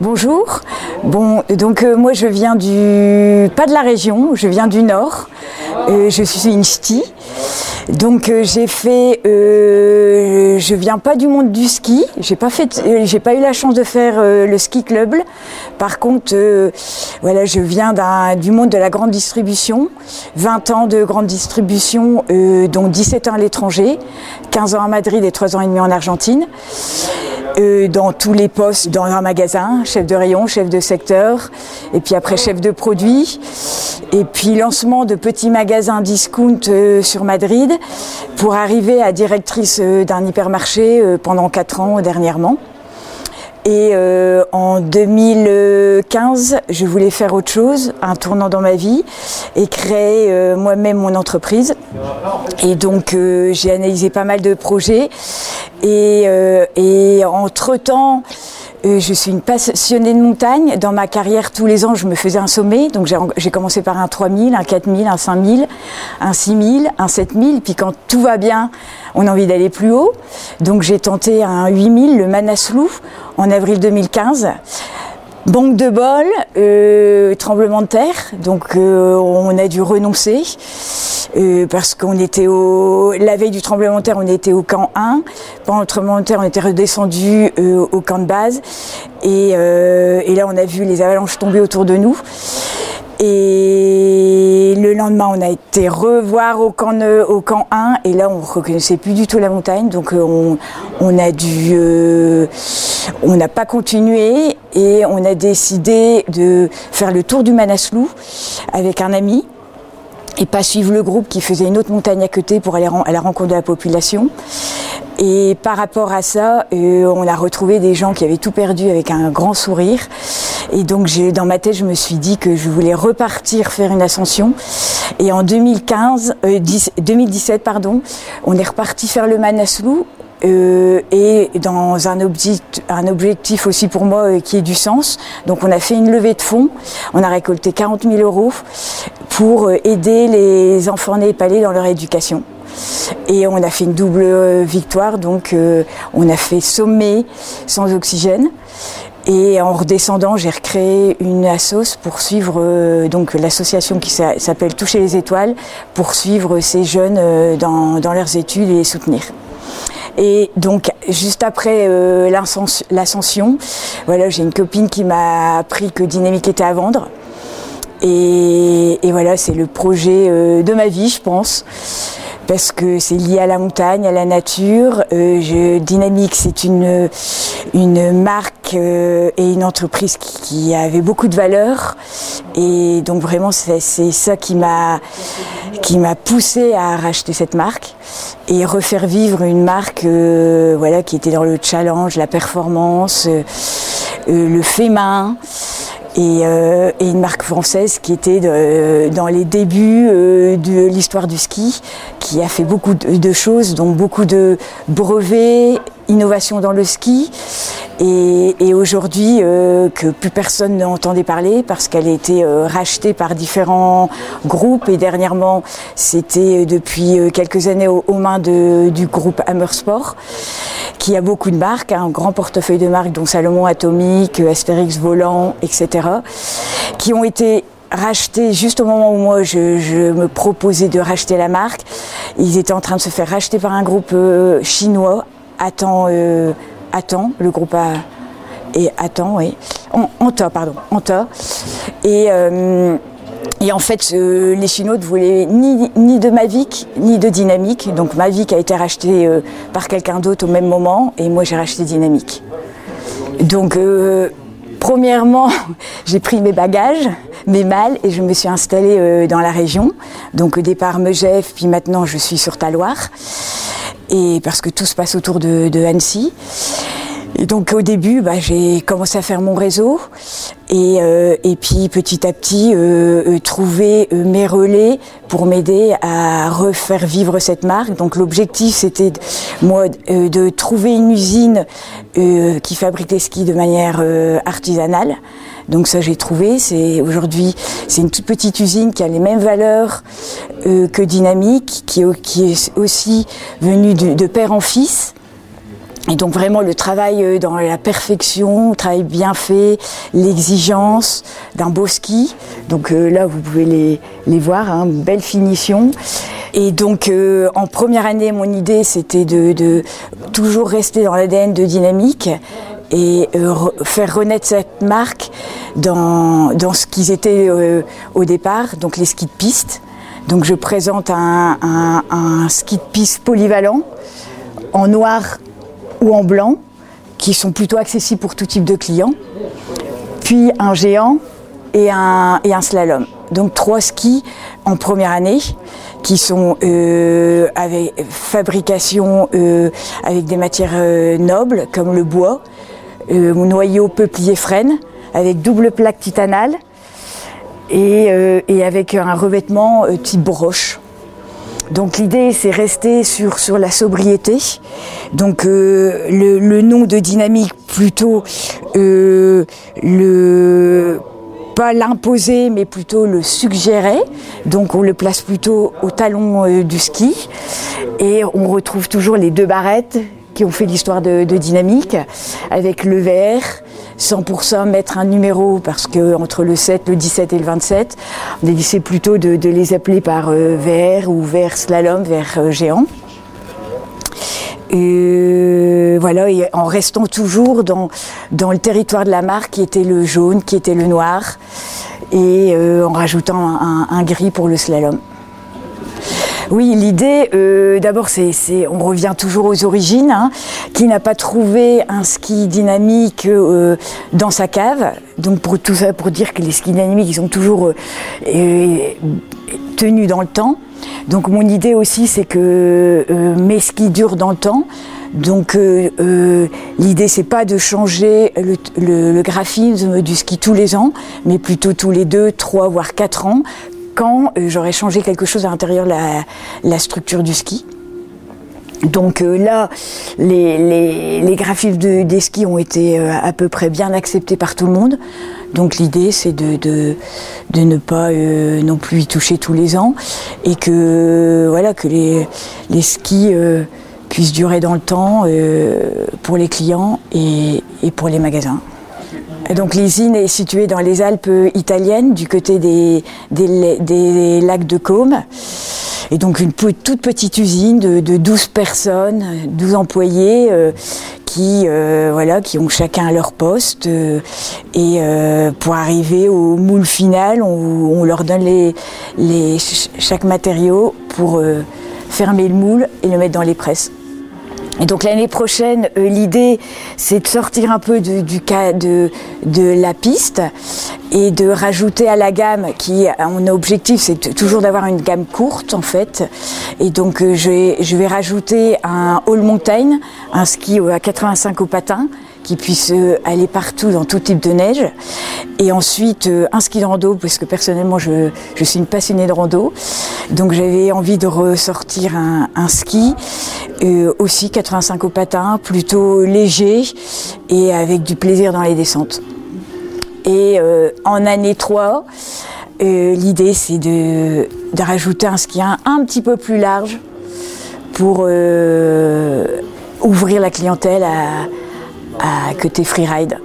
Bonjour. Bon, donc euh, moi je viens du pas de la région, je viens du nord. Euh, je suis une ch'ti. Donc euh, j'ai fait, je viens pas du monde du ski. J'ai pas fait, j'ai pas eu la chance de faire le ski club. Par contre, voilà, je viens du monde de la grande distribution. 20 ans de grande distribution, dont 17 ans à l'étranger, 15 ans à Madrid et 3 ans et demi en Argentine. Euh, dans tous les postes dans un magasin, chef de rayon, chef de secteur, et puis après chef de produit, et puis lancement de petits magasins discount euh, sur Madrid pour arriver à directrice euh, d'un hypermarché pendant quatre ans dernièrement. Et euh, en 2015, je voulais faire autre chose, un tournant dans ma vie, et créer euh, moi-même mon entreprise. Et donc euh, j'ai analysé pas mal de projets. Et, et entre-temps, je suis une passionnée de montagne. Dans ma carrière, tous les ans, je me faisais un sommet. Donc j'ai commencé par un 3000, un 4000, un 5000, un 6000, un 7000. Puis quand tout va bien, on a envie d'aller plus haut. Donc j'ai tenté un 8000, le Manaslu, en avril 2015. Banque de bol, euh, tremblement de terre, donc euh, on a dû renoncer euh, parce qu'on était au la veille du tremblement de terre, on était au camp 1. Pendant le tremblement de terre, on était redescendu au camp de base et, et là on a vu les avalanches tomber autour de nous. Et le lendemain, on a été revoir au camp, au camp 1 et là, on ne reconnaissait plus du tout la montagne. Donc, on, on a dû, euh, on n'a pas continué et on a décidé de faire le tour du Manaslu avec un ami et pas suivre le groupe qui faisait une autre montagne à côté pour aller à la rencontre de la population. Et par rapport à ça, euh, on a retrouvé des gens qui avaient tout perdu avec un grand sourire. Et donc dans ma tête, je me suis dit que je voulais repartir faire une ascension. Et en 2015, 2017, euh, pardon, on est reparti faire le Manaslu euh, et dans un, objectif, aussi pour moi euh, qui ait du sens. Donc on a fait une levée de fonds, on a récolté 40 000 euros pour euh, aider les enfants népalais dans leur éducation. Et on a fait une double victoire, donc on a fait sommet sans oxygène. Et en redescendant, j'ai recréé une assos pour suivre donc l'association qui s'appelle Toucher les étoiles, pour suivre ces jeunes dans, leurs études et les soutenir. Et donc, juste après euh, l'ascension, voilà, j'ai une copine qui m'a appris que Dynamique était à vendre. Et, voilà, c'est le projet euh, de ma vie, je pense parce que c'est lié à la montagne, à la nature. Euh, je, Dynamique, c'est une, une marque euh, et une entreprise qui, avait beaucoup de valeur. Et donc vraiment, c'est ça qui m'a qui m'a poussé à racheter cette marque et refaire vivre une marque euh, voilà qui était dans le challenge, la performance, le fait main. Euh, et, une marque française qui était dans les débuts euh, de l'histoire du ski, qui a fait beaucoup de, choses, dont beaucoup de brevets, innovation dans le ski, et, aujourd'hui euh, que plus personne n'entendait parler parce qu'elle a été rachetée par différents groupes et dernièrement c'était depuis quelques années aux, mains du groupe Hammer Sport qui a beaucoup de marques, un grand portefeuille de marques dont Salomon Atomique, Astérix Volant, etc., qui ont été rachetés juste au moment où moi je, me proposais de racheter la marque. Ils étaient en train de se faire racheter par un groupe euh, chinois, Attends, euh, le groupe a et Attends, oui, Anta, pardon, Anta. Et euh, et en fait, les Chinois ne voulaient ni, ni, de Mavic, ni de Dynamique. Donc Mavic a été racheté euh, par quelqu'un d'autre au même moment, et moi j'ai racheté Dynamique. Donc, euh, premièrement, j'ai pris mes bagages, mes malles, et je me suis installée euh, dans la région. Donc au départ Megève, puis maintenant je suis sur Taloir. Et parce que tout se passe autour de, de Annecy. Donc au début, bah, j'ai commencé à faire mon réseau et, euh, et puis petit à petit euh, euh trouver mes relais pour m'aider à refaire vivre cette marque. Donc l'objectif c'était moi de trouver une usine qui fabrique des skis de manière artisanale. Donc ça j'ai trouvé. C'est aujourd'hui c'est une toute petite usine qui a les mêmes valeurs que Dynamique, qui, est aussi venue de père en fils Et donc vraiment le travail euh, dans la perfection, le travail bien fait, l'exigence d'un beau ski. Donc euh, là vous pouvez les, les voir, hein, belle finition. Et donc euh, en première année mon idée c'était de, toujours rester dans l'ADN de dynamique et faire renaître cette marque dans, dans ce qu'ils étaient au départ, donc les skis de piste. Donc je présente un, un ski de piste polyvalent en noir ou en blanc, qui sont plutôt accessibles pour tout type de clients. Puis un géant et un, slalom. Donc trois skis en première année qui sont euh, avec fabrication euh, avec des matières euh, nobles comme le bois, noyau peuplier frêne avec double plaque titanale et, et avec un revêtement type broche. Donc l'idée, c'est rester sur, la sobriété. Donc euh, le, nom de dynamique plutôt euh, pas l'imposer, mais plutôt le suggérer. Donc on le place plutôt au talon euh, du ski. Et on retrouve toujours les deux barrettes qui ont fait l'histoire de, de, dynamique, avec le vert, 100% mettre un numéro parce que entre le 7, le 17 et le 27, on décidé plutôt de, les appeler par euh, vert ou vert slalom, vert euh, géant. Et voilà, et en restant toujours dans, le territoire de la marque qui était le jaune, qui était le noir, et euh, en rajoutant un, gris pour le slalom. Oui, l'idée, euh, d'abord, c'est, on revient toujours aux origines. Hein, qui n'a pas trouvé un ski dynamique euh, dans sa cave Donc pour tout ça, pour dire que les skis dynamiques, ils sont toujours euh, tenus dans le temps. Donc mon idée aussi, c'est que mes skis durent dans le temps. Donc l'idée, c'est pas de changer le graphisme du ski tous les ans, mais plutôt tous les deux, trois, voire quatre ans quand euh, j'aurais changé quelque chose à l'intérieur de la, structure du ski. Donc euh, là, les, les, des skis ont été euh, à peu près bien acceptés par tout le monde. Donc l'idée, c'est de, ne pas non plus y toucher tous les ans et que voilà que les, les skis puissent durer dans le temps pour les clients et pour les magasins. Donc l'usine est située dans les Alpes italiennes, du côté des, lacs de Côme. Et donc une toute petite usine de, de 12 personnes, 12 employés euh, qui, euh, voilà, qui ont chacun leur poste. Euh, et pour arriver au moule final, on, leur donne chaque matériau pour fermer le moule et le mettre dans les presses. Et donc l'année prochaine, euh, l'idée, c'est de sortir un peu du, du cas de, de la piste et de rajouter à la gamme, qui mon objectif, c'est toujours d'avoir une gamme courte en fait. Et donc euh, je, vais, je vais rajouter un all montagne, un ski à 85 au patin, qui puisse euh, aller partout dans tout type de neige. Et ensuite, euh, un ski de rando, parce que personnellement, je, je suis une passionnée de rando. Donc j'avais envie de ressortir un, ski, euh, aussi 85 au patin, plutôt léger et avec du plaisir dans les descentes. Et en année 3, euh, l'idée c'est de, de, rajouter un ski un, un, petit peu plus large pour ouvrir la clientèle à, à côté freeride.